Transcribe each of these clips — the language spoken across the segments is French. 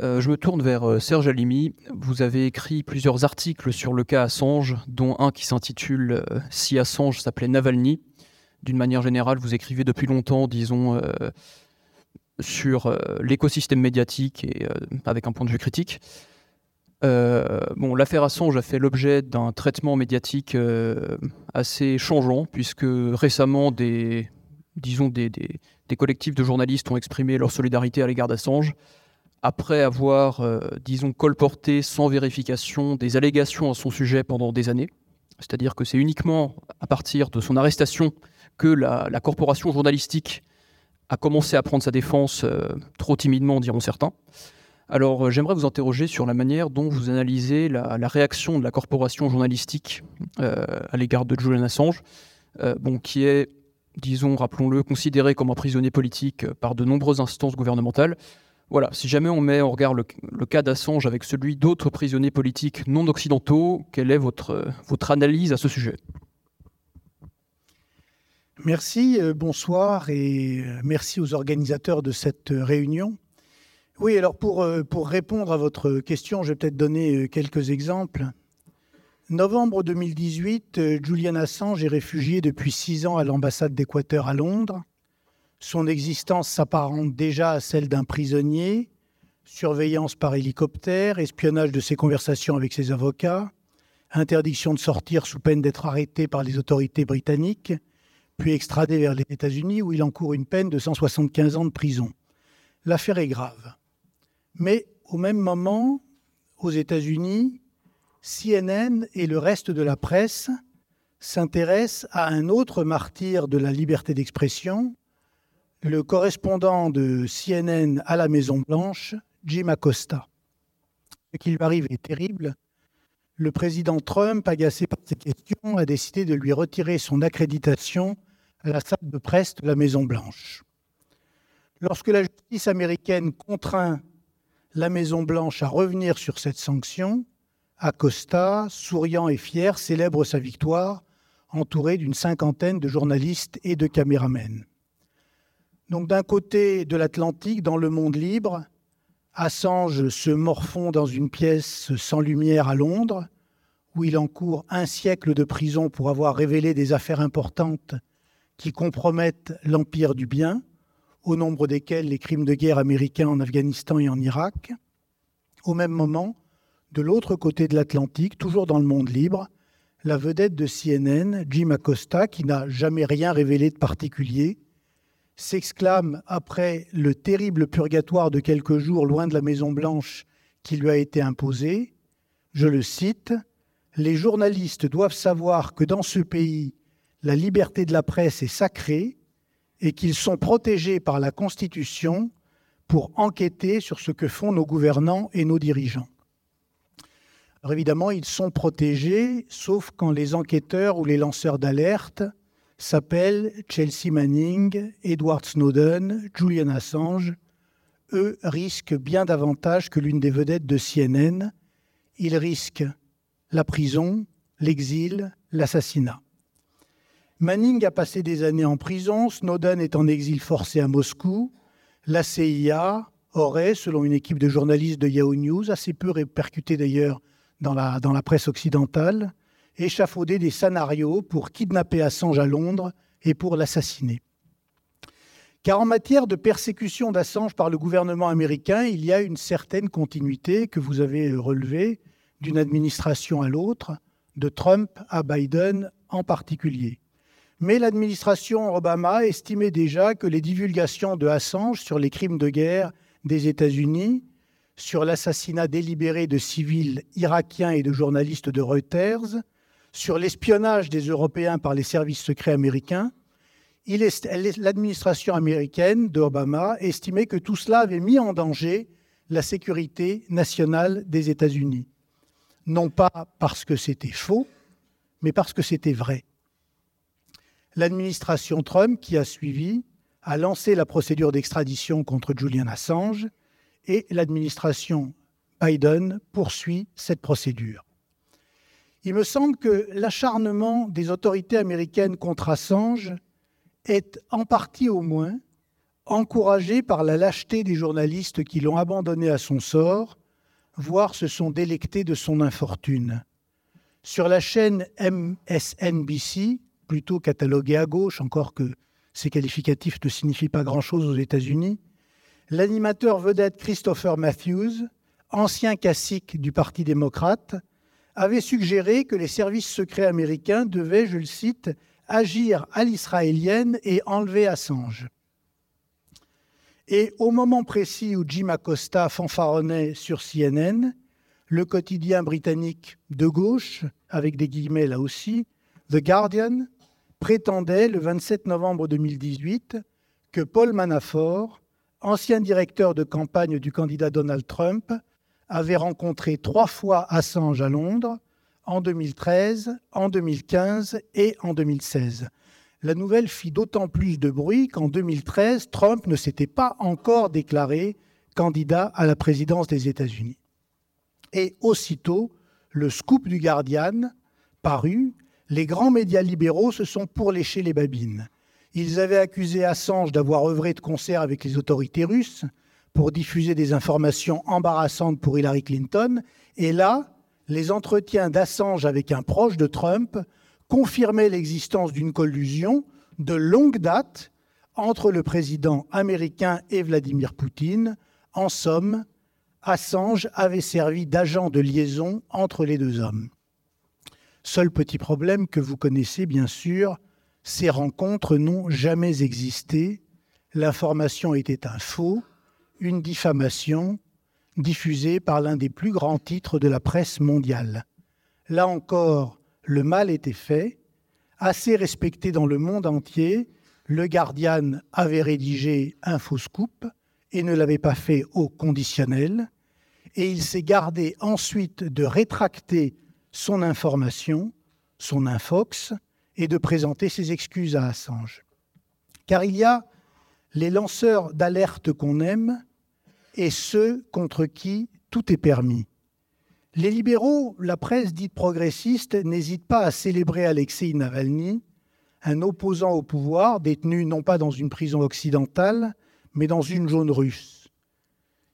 Euh, je me tourne vers euh, Serge Alimi. Vous avez écrit plusieurs articles sur le cas Assange, dont un qui s'intitule euh, Si Assange s'appelait Navalny. D'une manière générale, vous écrivez depuis longtemps, disons, sur l'écosystème médiatique et avec un point de vue critique. bon, l'affaire Assange a fait l'objet d'un traitement médiatique assez changeant, puisque récemment, disons, des, collectifs de journalistes ont exprimé leur solidarité à l'égard d'Assange après avoir, euh, disons, colporté sans vérification des allégations à son sujet pendant des années. C'est-à-dire que c'est uniquement à partir de son arrestation que la, corporation journalistique a commencé à prendre sa défense euh, trop timidement, diront certains. Alors euh, j'aimerais vous interroger sur la manière dont vous analysez la, réaction de la corporation journalistique à l'égard de Julian Assange, bon, qui est, disons, rappelons-le, considéré comme un prisonnier politique par de nombreuses instances gouvernementales. Voilà, si jamais on met en regard le, cas d'Assange avec celui d'autres prisonniers politiques non occidentaux, quelle est votre, analyse à ce sujet? Merci, euh, bonsoir et euh, merci aux organisateurs de cette réunion. Oui, alors pour, euh, pour répondre à votre question, je vais peut-être donner quelques exemples. Novembre 2018, Julian Assange est réfugié depuis six ans à l'ambassade d'Équateur à Londres. Son existence s'apparente déjà à celle d'un prisonnier, surveillance par hélicoptère, espionnage de ses conversations avec ses avocats, interdiction de sortir sous peine d'être arrêté par les autorités britanniques, puis extradé vers les États-Unis où il encourt une peine de 175 ans de prison. L'affaire est grave. Mais au même moment, aux États-Unis, CNN et le reste de la presse s'intéressent à un autre martyr de la liberté d'expression, le correspondant de CNN à la Maison-Blanche, Jim Acosta. Ce qui lui arrive est terrible. Le président Trump, agacé par ces questions, a décidé de lui retirer son accréditation à la salle de presse de la Maison-Blanche. Lorsque la justice américaine contraint la Maison-Blanche à revenir sur cette sanction, Acosta, souriant et fier, célèbre sa victoire, entouré d'une cinquantaine de journalistes et de caméramens. Donc d'un côté de l'Atlantique, dans le monde libre, Assange se morfond dans une pièce sans lumière à Londres, où il encourt un siècle de prison pour avoir révélé des affaires importantes qui compromettent l'empire du bien, au nombre desquels les crimes de guerre américains en Afghanistan et en Irak. Au même moment, de l'autre côté de l'Atlantique, toujours dans le monde libre, la vedette de CNN, Jim Acosta, qui n'a jamais rien révélé de particulier, s'exclame après le terrible purgatoire de quelques jours loin de la Maison-Blanche qui lui a été imposé, je le cite, Les journalistes doivent savoir que dans ce pays, la liberté de la presse est sacrée et qu'ils sont protégés par la Constitution pour enquêter sur ce que font nos gouvernants et nos dirigeants. Alors évidemment, ils sont protégés, sauf quand les enquêteurs ou les lanceurs d'alerte s'appellent Chelsea Manning, Edward Snowden, Julian Assange. Eux risquent bien davantage que l'une des vedettes de CNN. Ils risquent la prison, l'exil, l'assassinat. Manning a passé des années en prison, Snowden est en exil forcé à Moscou. La CIA aurait, selon une équipe de journalistes de Yahoo News, assez peu répercutée d'ailleurs dans la, dans la presse occidentale, échafauder des scénarios pour kidnapper Assange à Londres et pour l'assassiner. Car en matière de persécution d'Assange par le gouvernement américain, il y a une certaine continuité que vous avez relevée d'une administration à l'autre, de Trump à Biden en particulier. Mais l'administration Obama estimait déjà que les divulgations de Assange sur les crimes de guerre des États-Unis, sur l'assassinat délibéré de civils irakiens et de journalistes de Reuters, sur l'espionnage des Européens par les services secrets américains, l'administration américaine d'Obama estimait que tout cela avait mis en danger la sécurité nationale des États-Unis. Non pas parce que c'était faux, mais parce que c'était vrai. L'administration Trump, qui a suivi, a lancé la procédure d'extradition contre Julian Assange et l'administration Biden poursuit cette procédure. Il me semble que l'acharnement des autorités américaines contre Assange est en partie au moins encouragés par la lâcheté des journalistes qui l'ont abandonné à son sort, voire se sont délectés de son infortune. Sur la chaîne MSNBC, plutôt cataloguée à gauche, encore que ces qualificatifs ne signifient pas grand-chose aux États-Unis, l'animateur vedette Christopher Matthews, ancien cacique du Parti démocrate, avait suggéré que les services secrets américains devaient, je le cite, agir à l'israélienne et enlever Assange. Et au moment précis où Jim Acosta fanfaronnait sur CNN, le quotidien britannique de gauche, avec des guillemets là aussi, The Guardian, prétendait le 27 novembre 2018 que Paul Manafort, ancien directeur de campagne du candidat Donald Trump, avait rencontré trois fois Assange à Londres en 2013, en 2015 et en 2016. La nouvelle fit d'autant plus de bruit qu'en 2013, Trump ne s'était pas encore déclaré candidat à la présidence des États-Unis. Et aussitôt, le scoop du Guardian parut, les grands médias libéraux se sont pourléchés les babines. Ils avaient accusé Assange d'avoir œuvré de concert avec les autorités russes pour diffuser des informations embarrassantes pour Hillary Clinton. Et là, les entretiens d'Assange avec un proche de Trump confirmaient l'existence d'une collusion de longue date entre le président américain et Vladimir Poutine. En somme, Assange avait servi d'agent de liaison entre les deux hommes. Seul petit problème que vous connaissez bien sûr, ces rencontres n'ont jamais existé. L'information était un faux, une diffamation diffusée par l'un des plus grands titres de la presse mondiale. Là encore, le mal était fait. Assez respecté dans le monde entier, le Guardian avait rédigé un faux scoop et ne l'avait pas fait au conditionnel. Et il s'est gardé ensuite de rétracter son information, son infox, et de présenter ses excuses à Assange. Car il y a les lanceurs d'alerte qu'on aime et ceux contre qui tout est permis. Les libéraux, la presse dite progressiste, n'hésitent pas à célébrer Alexei Navalny, un opposant au pouvoir détenu non pas dans une prison occidentale, mais dans une zone russe.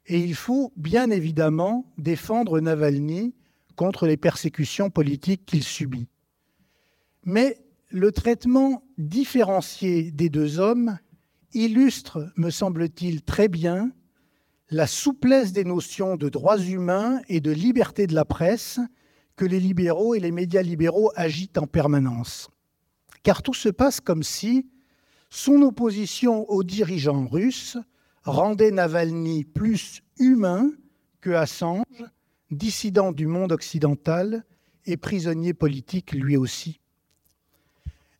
Et il faut bien évidemment défendre Navalny contre les persécutions politiques qu'il subit. Mais le traitement différencié des deux hommes illustre, me semble-t-il, très bien la souplesse des notions de droits humains et de liberté de la presse que les libéraux et les médias libéraux agitent en permanence. Car tout se passe comme si son opposition aux dirigeants russes rendait Navalny plus humain que Assange, dissident du monde occidental et prisonnier politique lui aussi.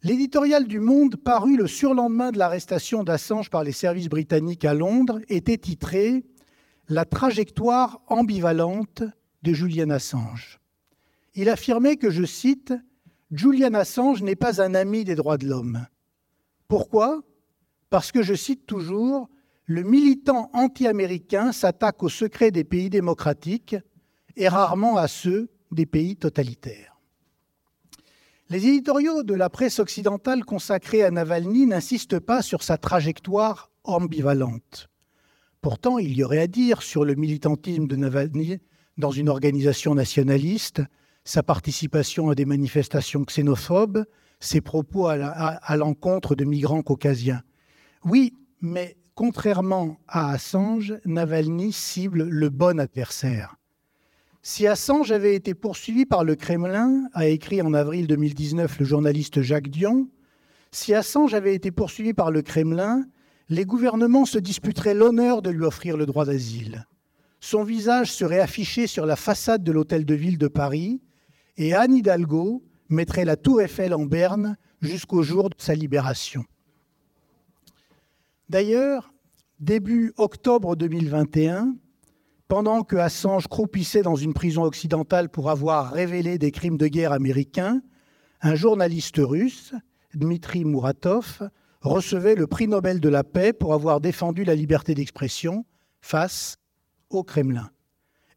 L'éditorial du Monde, paru le surlendemain de l'arrestation d'Assange par les services britanniques à Londres, était titré la trajectoire ambivalente de Julian Assange. Il affirmait que, je cite, Julian Assange n'est pas un ami des droits de l'homme. Pourquoi? Parce que, je cite toujours, le militant anti-américain s'attaque aux secrets des pays démocratiques et rarement à ceux des pays totalitaires. Les éditoriaux de la presse occidentale consacrés à Navalny n'insistent pas sur sa trajectoire ambivalente. Pourtant, il y aurait à dire sur le militantisme de Navalny dans une organisation nationaliste, sa participation à des manifestations xénophobes, ses propos à l'encontre de migrants caucasiens. Oui, mais contrairement à Assange, Navalny cible le bon adversaire. Si Assange avait été poursuivi par le Kremlin, a écrit en avril 2019 le journaliste Jacques Dion, si Assange avait été poursuivi par le Kremlin, les gouvernements se disputeraient l'honneur de lui offrir le droit d'asile. Son visage serait affiché sur la façade de l'hôtel de ville de Paris et Anne Hidalgo mettrait la tour Eiffel en berne jusqu'au jour de sa libération. D'ailleurs, début octobre 2021, pendant que Assange croupissait dans une prison occidentale pour avoir révélé des crimes de guerre américains, un journaliste russe, Dmitri Muratov, recevait le prix Nobel de la paix pour avoir défendu la liberté d'expression face au Kremlin.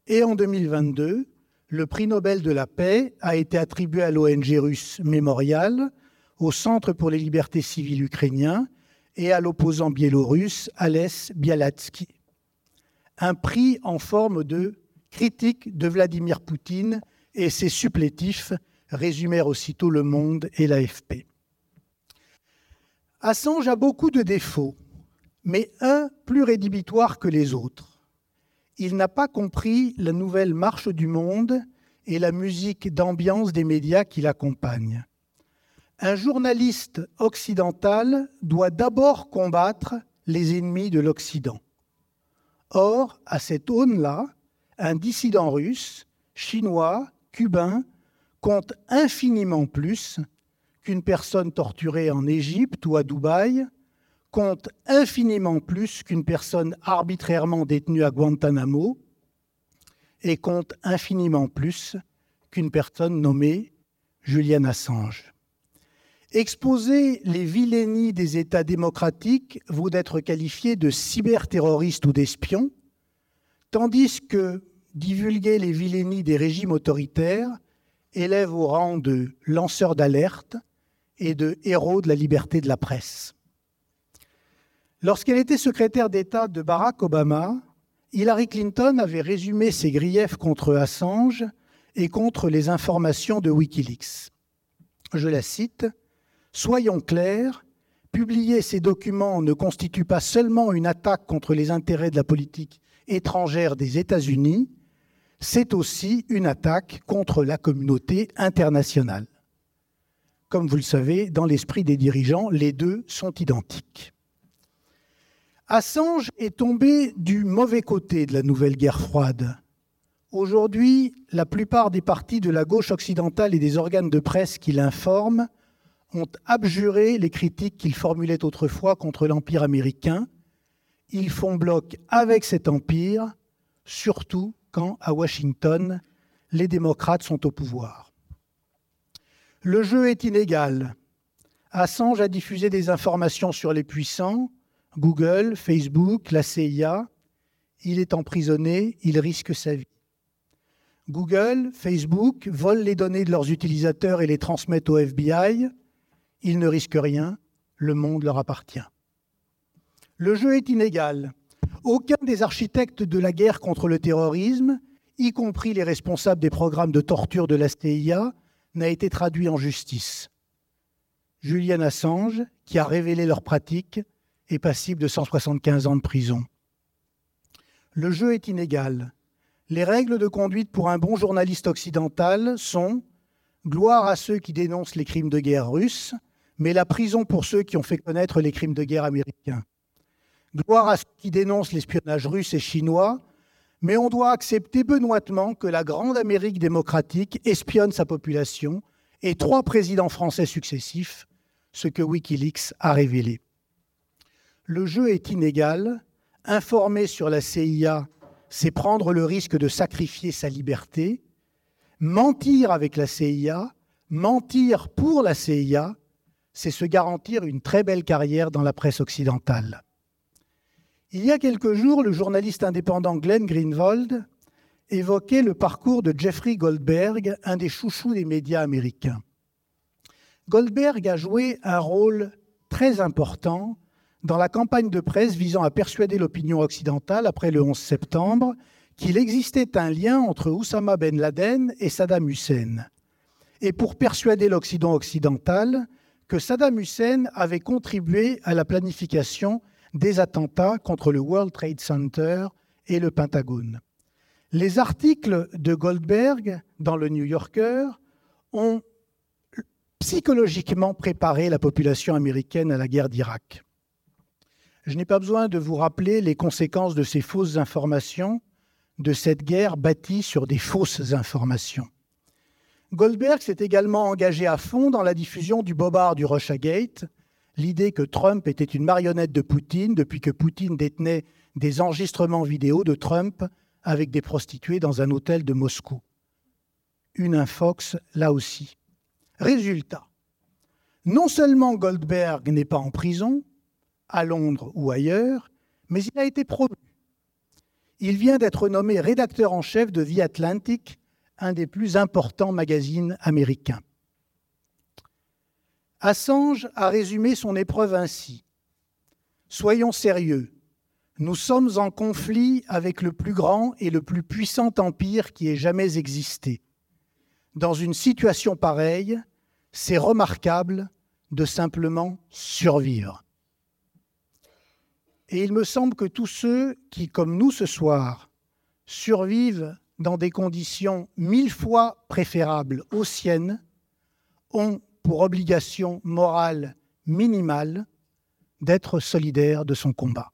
Et en 2022, le prix Nobel de la paix a été attribué à l'ONG russe Mémorial, au Centre pour les libertés civiles ukrainien et à l'opposant biélorusse Ales Bialatsky. Un prix en forme de critique de Vladimir Poutine et ses supplétifs résumèrent aussitôt Le Monde et l'AFP. Assange a beaucoup de défauts, mais un plus rédhibitoire que les autres. Il n'a pas compris la nouvelle marche du monde et la musique d'ambiance des médias qui l'accompagnent. Un journaliste occidental doit d'abord combattre les ennemis de l'Occident. Or, à cette aune-là, un dissident russe, chinois, cubain, compte infiniment plus qu'une personne torturée en Égypte ou à Dubaï, compte infiniment plus qu'une personne arbitrairement détenue à Guantanamo, et compte infiniment plus qu'une personne nommée Julian Assange. Exposer les vilainies des États démocratiques vaut d'être qualifié de cyberterroriste ou d'espion, tandis que divulguer les vilainies des régimes autoritaires élève au rang de lanceur d'alerte et de héros de la liberté de la presse. Lorsqu'elle était secrétaire d'État de Barack Obama, Hillary Clinton avait résumé ses griefs contre Assange et contre les informations de Wikileaks. Je la cite Soyons clairs, publier ces documents ne constitue pas seulement une attaque contre les intérêts de la politique étrangère des États-Unis, c'est aussi une attaque contre la communauté internationale. Comme vous le savez, dans l'esprit des dirigeants, les deux sont identiques. Assange est tombé du mauvais côté de la nouvelle guerre froide. Aujourd'hui, la plupart des partis de la gauche occidentale et des organes de presse qui l'informent ont abjuré les critiques qu'ils formulaient autrefois contre l'Empire américain. Ils font bloc avec cet empire, surtout quand, à Washington, les démocrates sont au pouvoir. Le jeu est inégal. Assange a diffusé des informations sur les puissants, Google, Facebook, la CIA. Il est emprisonné, il risque sa vie. Google, Facebook volent les données de leurs utilisateurs et les transmettent au FBI. Ils ne risquent rien, le monde leur appartient. Le jeu est inégal. Aucun des architectes de la guerre contre le terrorisme, y compris les responsables des programmes de torture de la CIA, n'a été traduit en justice. Julian Assange, qui a révélé leurs pratiques, est passible de 175 ans de prison. Le jeu est inégal. Les règles de conduite pour un bon journaliste occidental sont gloire à ceux qui dénoncent les crimes de guerre russes, mais la prison pour ceux qui ont fait connaître les crimes de guerre américains. Gloire à ceux qui dénoncent l'espionnage russe et chinois, mais on doit accepter benoîtement que la grande Amérique démocratique espionne sa population et trois présidents français successifs, ce que Wikileaks a révélé. Le jeu est inégal. Informer sur la CIA, c'est prendre le risque de sacrifier sa liberté. Mentir avec la CIA, mentir pour la CIA, c'est se garantir une très belle carrière dans la presse occidentale. Il y a quelques jours, le journaliste indépendant Glenn Greenwald évoquait le parcours de Jeffrey Goldberg, un des chouchous des médias américains. Goldberg a joué un rôle très important dans la campagne de presse visant à persuader l'opinion occidentale après le 11 septembre qu'il existait un lien entre Oussama Ben Laden et Saddam Hussein, et pour persuader l'Occident occidental que Saddam Hussein avait contribué à la planification des attentats contre le World Trade Center et le Pentagone. Les articles de Goldberg dans le New Yorker ont psychologiquement préparé la population américaine à la guerre d'Irak. Je n'ai pas besoin de vous rappeler les conséquences de ces fausses informations, de cette guerre bâtie sur des fausses informations. Goldberg s'est également engagé à fond dans la diffusion du bobard du Russiagate, l'idée que Trump était une marionnette de Poutine depuis que Poutine détenait des enregistrements vidéo de Trump avec des prostituées dans un hôtel de Moscou. Une infox là aussi. Résultat, non seulement Goldberg n'est pas en prison, à Londres ou ailleurs, mais il a été promu. Il vient d'être nommé rédacteur en chef de The Atlantic, un des plus importants magazines américains. Assange a résumé son épreuve ainsi. Soyons sérieux. Nous sommes en conflit avec le plus grand et le plus puissant empire qui ait jamais existé. Dans une situation pareille, c'est remarquable de simplement survivre. Et il me semble que tous ceux qui, comme nous ce soir, survivent dans des conditions mille fois préférables aux siennes, ont pour obligation morale minimale d'être solidaires de son combat.